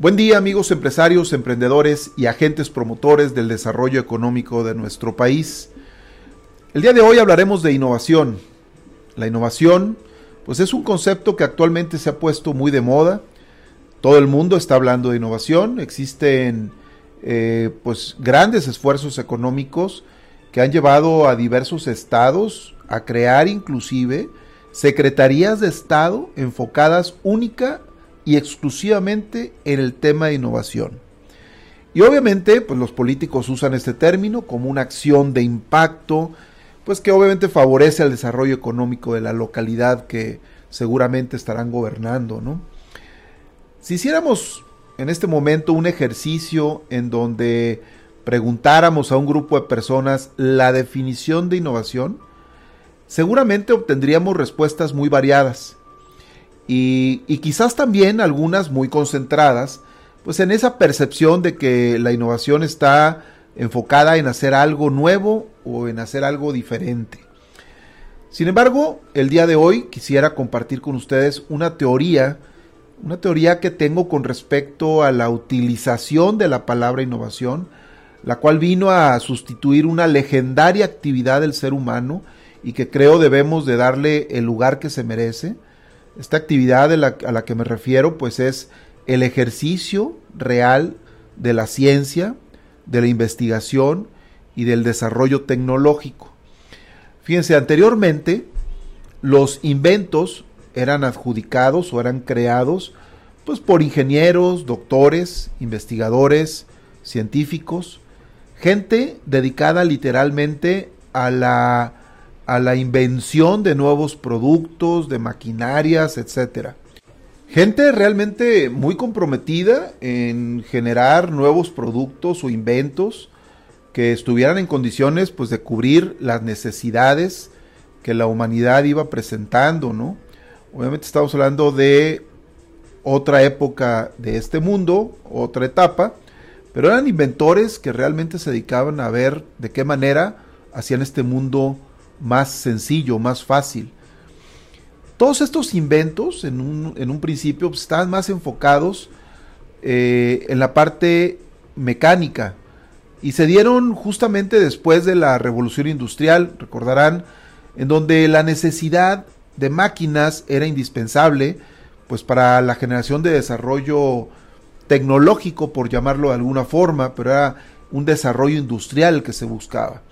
Buen día amigos empresarios, emprendedores y agentes promotores del desarrollo económico de nuestro país. El día de hoy hablaremos de innovación. La innovación pues es un concepto que actualmente se ha puesto muy de moda. Todo el mundo está hablando de innovación. Existen eh, pues grandes esfuerzos económicos que han llevado a diversos estados a crear inclusive secretarías de Estado enfocadas única y exclusivamente en el tema de innovación. Y obviamente, pues los políticos usan este término como una acción de impacto, pues que obviamente favorece el desarrollo económico de la localidad que seguramente estarán gobernando, ¿no? Si hiciéramos en este momento un ejercicio en donde preguntáramos a un grupo de personas la definición de innovación, seguramente obtendríamos respuestas muy variadas y, quizás también algunas muy concentradas, pues en esa percepción de que la innovación está enfocada en hacer algo nuevo o en hacer algo diferente. Sin embargo, el día de hoy quisiera compartir con ustedes una teoría, una teoría que tengo con respecto a la utilización de la palabra innovación, la cual vino a sustituir una legendaria actividad del ser humano y que creo debemos de darle el lugar que se merece esta actividad a la que me refiero pues es el ejercicio real de la ciencia, de la investigación y del desarrollo tecnológico. Fíjense, anteriormente los inventos eran adjudicados o eran creados pues por ingenieros, doctores, investigadores, científicos, gente dedicada literalmente a la a la invención de nuevos productos, de maquinarias, etcétera. Gente realmente muy comprometida en generar nuevos productos o inventos que estuvieran en condiciones pues de cubrir las necesidades que la humanidad iba presentando, ¿no? Obviamente estamos hablando de otra época de este mundo, otra etapa, pero eran inventores que realmente se dedicaban a ver de qué manera hacían este mundo más sencillo, más fácil. Todos estos inventos en un, principio pues, estaban más enfocados eh, en la parte mecánica y se dieron justamente después de la revolución industrial, recordarán, en donde la necesidad de máquinas era indispensable pues para la generación de desarrollo tecnológico, por llamarlo de alguna forma, pero era un desarrollo industrial que se buscaba.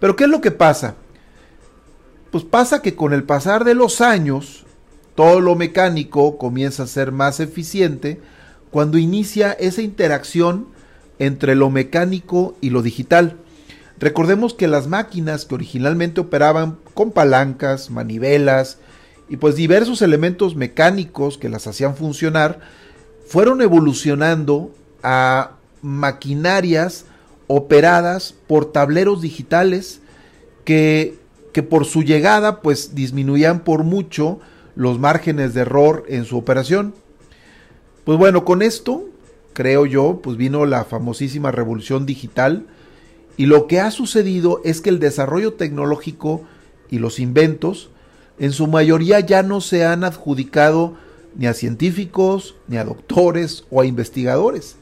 Pero ¿qué es lo que pasa? Pues pasa que con el pasar de los años, todo lo mecánico comienza a ser más eficiente cuando inicia esa interacción entre lo mecánico y lo digital. Recordemos que las máquinas que originalmente operaban con palancas, manivelas y pues diversos elementos mecánicos que las hacían funcionar, fueron evolucionando a maquinarias operadas por tableros digitales que que por su llegada pues disminuían por mucho los márgenes de error en su operación. Pues bueno, con esto, creo yo, pues vino la famosísima revolución digital y lo que ha sucedido es que el desarrollo tecnológico y los inventos en su mayoría ya no se han adjudicado ni a científicos, ni a doctores o a investigadores.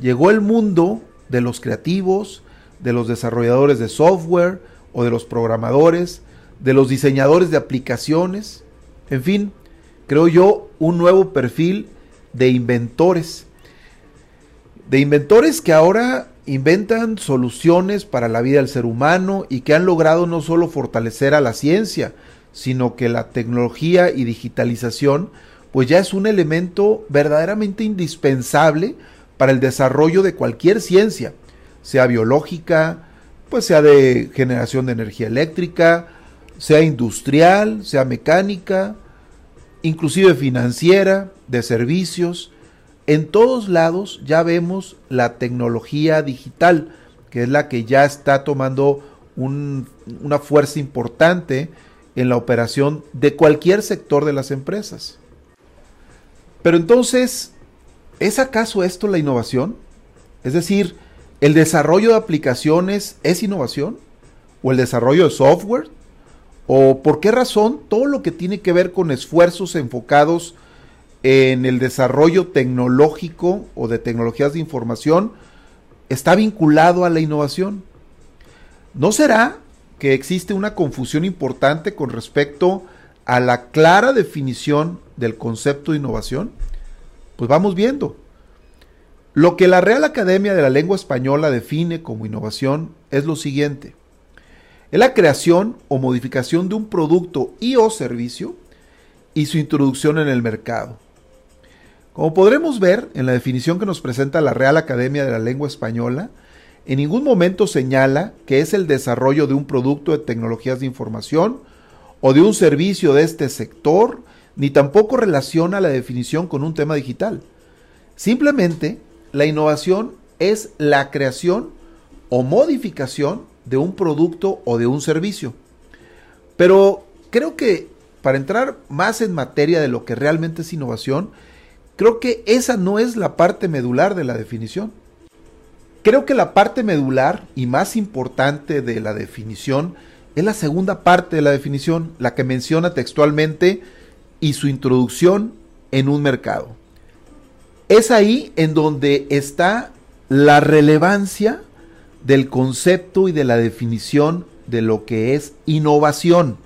Llegó el mundo de los creativos, de los desarrolladores de software, o de los programadores, de los diseñadores de aplicaciones, en fin, creo yo, un nuevo perfil de inventores. De inventores que ahora inventan soluciones para la vida del ser humano y que han logrado no solo fortalecer a la ciencia, sino que la tecnología y digitalización pues ya es un elemento verdaderamente indispensable para el desarrollo de cualquier ciencia, sea biológica, pues sea de generación de energía eléctrica, sea industrial, sea mecánica, inclusive financiera, de servicios. En todos lados ya vemos la tecnología digital, que es la que ya está tomando una fuerza importante en la operación de cualquier sector de las empresas. Pero entonces, ¿es acaso esto la innovación? Es decir, ¿el desarrollo de aplicaciones es innovación? ¿O el desarrollo de software? ¿O por qué razón todo lo que tiene que ver con esfuerzos enfocados en el desarrollo tecnológico o de tecnologías de información está vinculado a la innovación? ¿No será que existe una confusión importante con respecto a la clara definición del concepto de innovación? Pues vamos viendo. Lo que la Real Academia de la Lengua Española define como innovación es lo siguiente. Es la creación o modificación de un producto y o servicio y su introducción en el mercado. Como podremos ver en la definición que nos presenta la Real Academia de la Lengua Española, en ningún momento señala que es el desarrollo de un producto de tecnologías de información o de un servicio de este sector, ni tampoco relaciona la definición con un tema digital. Simplemente la innovación es la creación o modificación de un producto o de un servicio. Pero creo que para entrar más en materia de lo que realmente es innovación, creo que esa no es la parte medular de la definición. Creo que la parte medular y más importante de la definición es la segunda parte de la definición, la que menciona textualmente y su introducción en un mercado es ahí en donde está la relevancia del concepto y de la definición de lo que es innovación.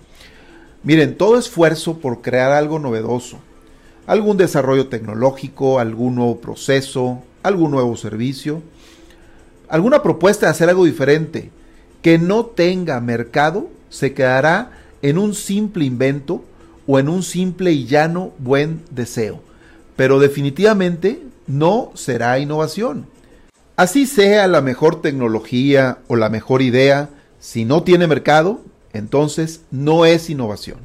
Miren, todo esfuerzo por crear algo novedoso, algún desarrollo tecnológico, algún nuevo proceso, algún nuevo servicio, alguna propuesta de hacer algo diferente que no tenga mercado, se quedará en un simple invento o en un simple y llano buen deseo pero definitivamente no será innovación. Así sea la mejor tecnología o la mejor idea, si no tiene mercado, entonces no es innovación.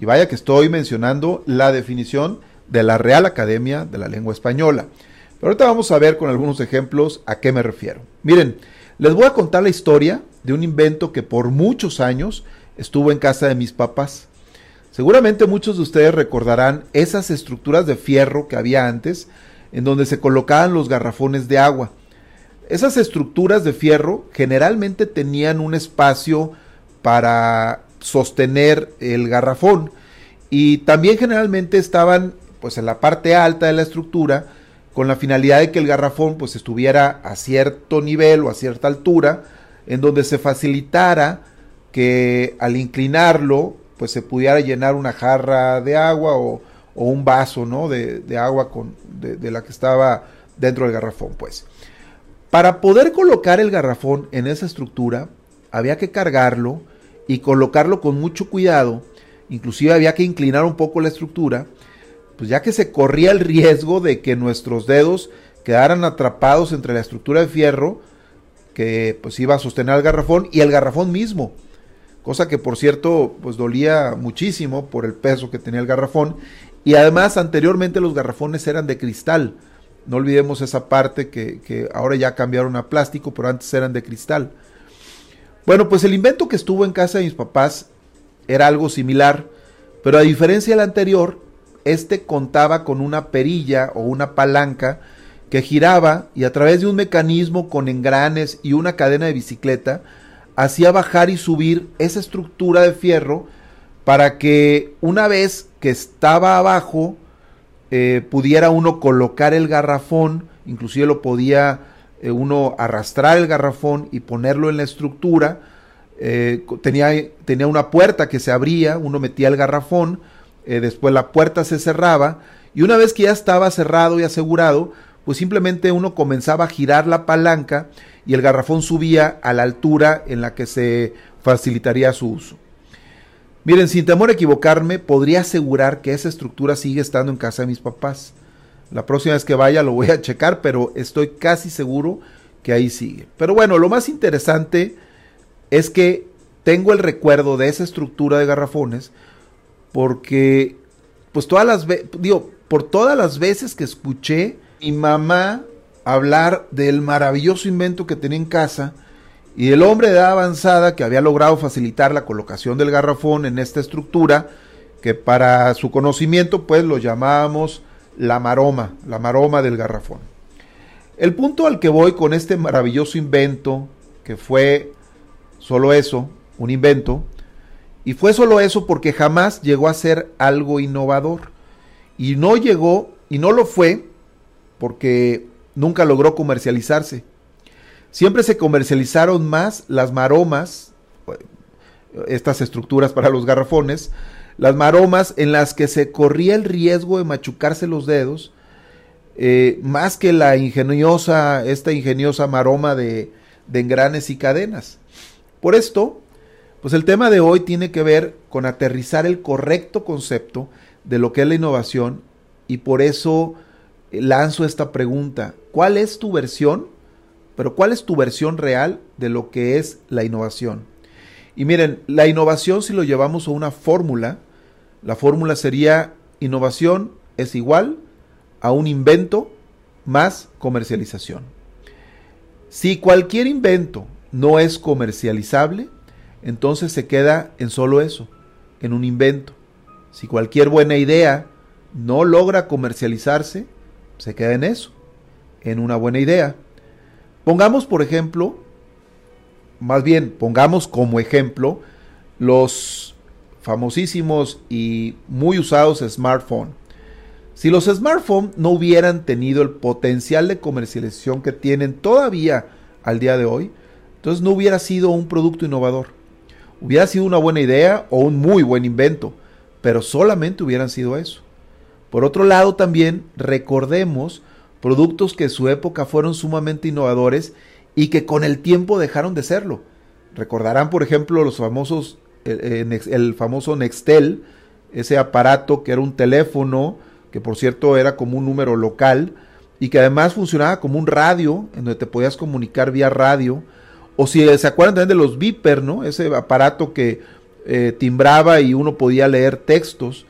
Y vaya que estoy mencionando la definición de la Real Academia de la Lengua Española. Pero ahorita vamos a ver con algunos ejemplos a qué me refiero. Miren, les voy a contar la historia de un invento que por muchos años estuvo en casa de mis papás. Seguramente muchos de ustedes recordarán esas estructuras de fierro que había antes, en donde se colocaban los garrafones de agua. Esas estructuras de fierro generalmente tenían un espacio para sostener el garrafón y también generalmente estaban pues en la parte alta de la estructura con la finalidad de que el garrafón pues estuviera a cierto nivel o a cierta altura en donde se facilitara que al inclinarlo pues se pudiera llenar una jarra de agua o, un vaso, ¿no? De, agua con, de, la que estaba dentro del garrafón, pues. Para poder colocar el garrafón en esa estructura, había que cargarlo y colocarlo con mucho cuidado, inclusive había que inclinar un poco la estructura, pues ya que se corría el riesgo de que nuestros dedos quedaran atrapados entre la estructura de fierro que pues iba a sostener el garrafón y el garrafón mismo cosa que por cierto pues dolía muchísimo por el peso que tenía el garrafón y además anteriormente los garrafones eran de cristal, no olvidemos esa parte que, que ahora ya cambiaron a plástico, pero antes eran de cristal. Bueno, pues el invento que estuvo en casa de mis papás era algo similar, pero a diferencia del anterior, este contaba con una perilla o una palanca que giraba y a través de un mecanismo con engranes y una cadena de bicicleta, hacía bajar y subir esa estructura de fierro para que una vez que estaba abajo eh, pudiera uno colocar el garrafón, inclusive lo podía eh, uno arrastrar el garrafón y ponerlo en la estructura. Eh, tenía, tenía, una puerta que se abría, uno metía el garrafón, después la puerta se cerraba y una vez que ya estaba cerrado y asegurado, pues simplemente uno comenzaba a girar la palanca y el garrafón subía a la altura en la que se facilitaría su uso. Miren, sin temor a equivocarme, podría asegurar que esa estructura sigue estando en casa de mis papás. La próxima vez que vaya lo voy a checar, pero estoy casi seguro que ahí sigue. Pero bueno, lo más interesante es que tengo el recuerdo de esa estructura de garrafones porque pues todas las digo, por todas las veces que escuché mi mamá hablar del maravilloso invento que tenía en casa y el hombre de edad avanzada que había logrado facilitar la colocación del garrafón en esta estructura, que para su conocimiento pues lo llamábamos la maroma, la maroma del garrafón. El punto al que voy con este maravilloso invento, que fue solo eso, un invento, y fue solo eso porque jamás llegó a ser algo innovador. Y no llegó, y no lo fue, porque nunca logró comercializarse. Siempre se comercializaron más las maromas, estas estructuras para los garrafones, las maromas en las que se corría el riesgo de machucarse los dedos, eh, más que la ingeniosa, esta ingeniosa maroma de, de engranes y cadenas. Por esto, pues el tema de hoy tiene que ver con aterrizar el correcto concepto de lo que es la innovación y por eso lanzo esta pregunta. ¿Cuál es tu versión? Pero ¿cuál es tu versión real de lo que es la innovación? Y miren, la innovación si lo llevamos a una fórmula, la fórmula sería innovación es igual a un invento más comercialización. Si cualquier invento no es comercializable, entonces se queda en solo eso, en un invento. Si cualquier buena idea no logra comercializarse, se queda en eso, en una buena idea. Pongamos, por ejemplo, más bien, pongamos como ejemplo los famosísimos y muy usados smartphones. Si los smartphones no hubieran tenido el potencial de comercialización que tienen todavía al día de hoy, entonces no hubiera sido un producto innovador. Hubiera sido una buena idea o un muy buen invento, pero solamente hubieran sido eso. Por otro lado, también recordemos productos que en su época fueron sumamente innovadores y que con el tiempo dejaron de serlo. Recordarán, por ejemplo, los famosos, el, famoso Nextel, ese aparato que era un teléfono, que por cierto era como un número local, y que además funcionaba como un radio, en donde te podías comunicar vía radio. O si se acuerdan también de los Viper, ¿no? Ese aparato que eh, timbraba y uno podía leer textos.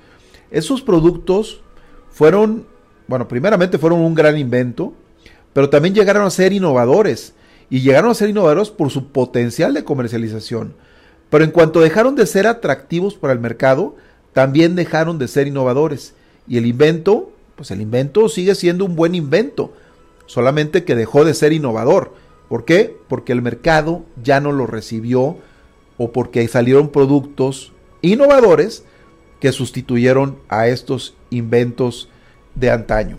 Esos productos fueron, bueno, primeramente fueron un gran invento, pero también llegaron a ser innovadores. Y llegaron a ser innovadores por su potencial de comercialización. Pero en cuanto dejaron de ser atractivos para el mercado, también dejaron de ser innovadores. Y el invento, pues el invento sigue siendo un buen invento, solamente que dejó de ser innovador. ¿Por qué? Porque el mercado ya no lo recibió o porque salieron productos innovadores que sustituyeron a estos inventos de antaño.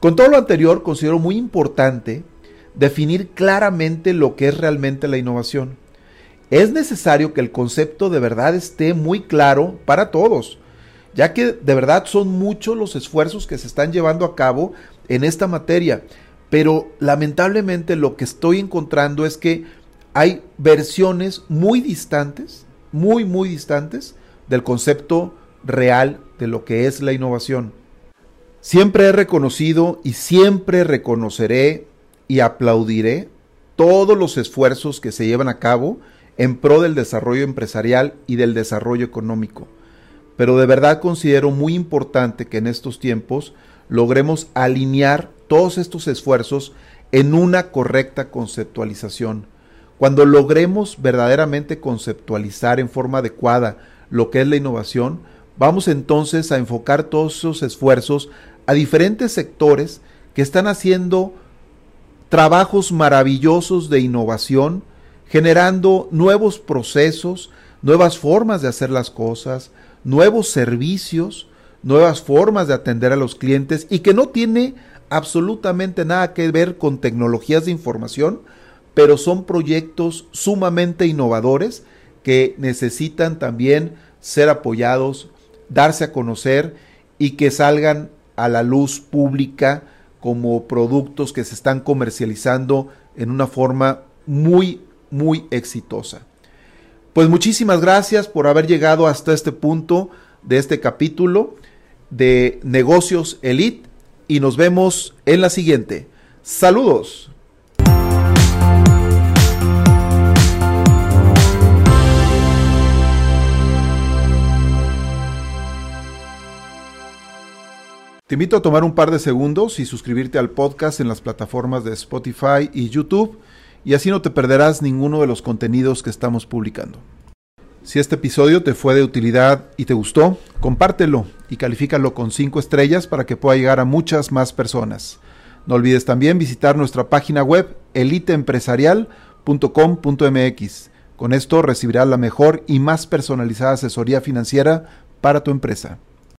Con todo lo anterior, considero muy importante definir claramente lo que es realmente la innovación. Es necesario que el concepto de verdad esté muy claro para todos, ya que de verdad son muchos los esfuerzos que se están llevando a cabo en esta materia pero lamentablemente lo que estoy encontrando es que hay versiones muy distantes, muy, muy distantes del concepto real de lo que es la innovación. Siempre he reconocido y siempre reconoceré y aplaudiré todos los esfuerzos que se llevan a cabo en pro del desarrollo empresarial y del desarrollo económico. Pero de verdad considero muy importante que en estos tiempos logremos alinear todos estos esfuerzos en una correcta conceptualización. Cuando logremos verdaderamente conceptualizar en forma adecuada lo que es la innovación, vamos entonces a enfocar todos esos esfuerzos a diferentes sectores que están haciendo trabajos maravillosos de innovación, generando nuevos procesos, nuevas formas de hacer las cosas, nuevos servicios, nuevas formas de atender a los clientes y que no tiene absolutamente nada que ver con tecnologías de información, pero son proyectos sumamente innovadores que necesitan también ser apoyados, darse a conocer y que salgan a la luz pública como productos que se están comercializando en una forma muy, muy exitosa. Pues muchísimas gracias por haber llegado hasta este punto de este capítulo de Negocios Elite y nos vemos en la siguiente. Saludos. Te invito a tomar un par de segundos y suscribirte al podcast en las plataformas de Spotify y YouTube y así no te perderás ninguno de los contenidos que estamos publicando. Si este episodio te fue de utilidad y te gustó, compártelo y califícalo con 5 estrellas para que pueda llegar a muchas más personas. No olvides también visitar nuestra página web eliteempresarial.com.mx. Con esto recibirás la mejor y más personalizada asesoría financiera para tu empresa.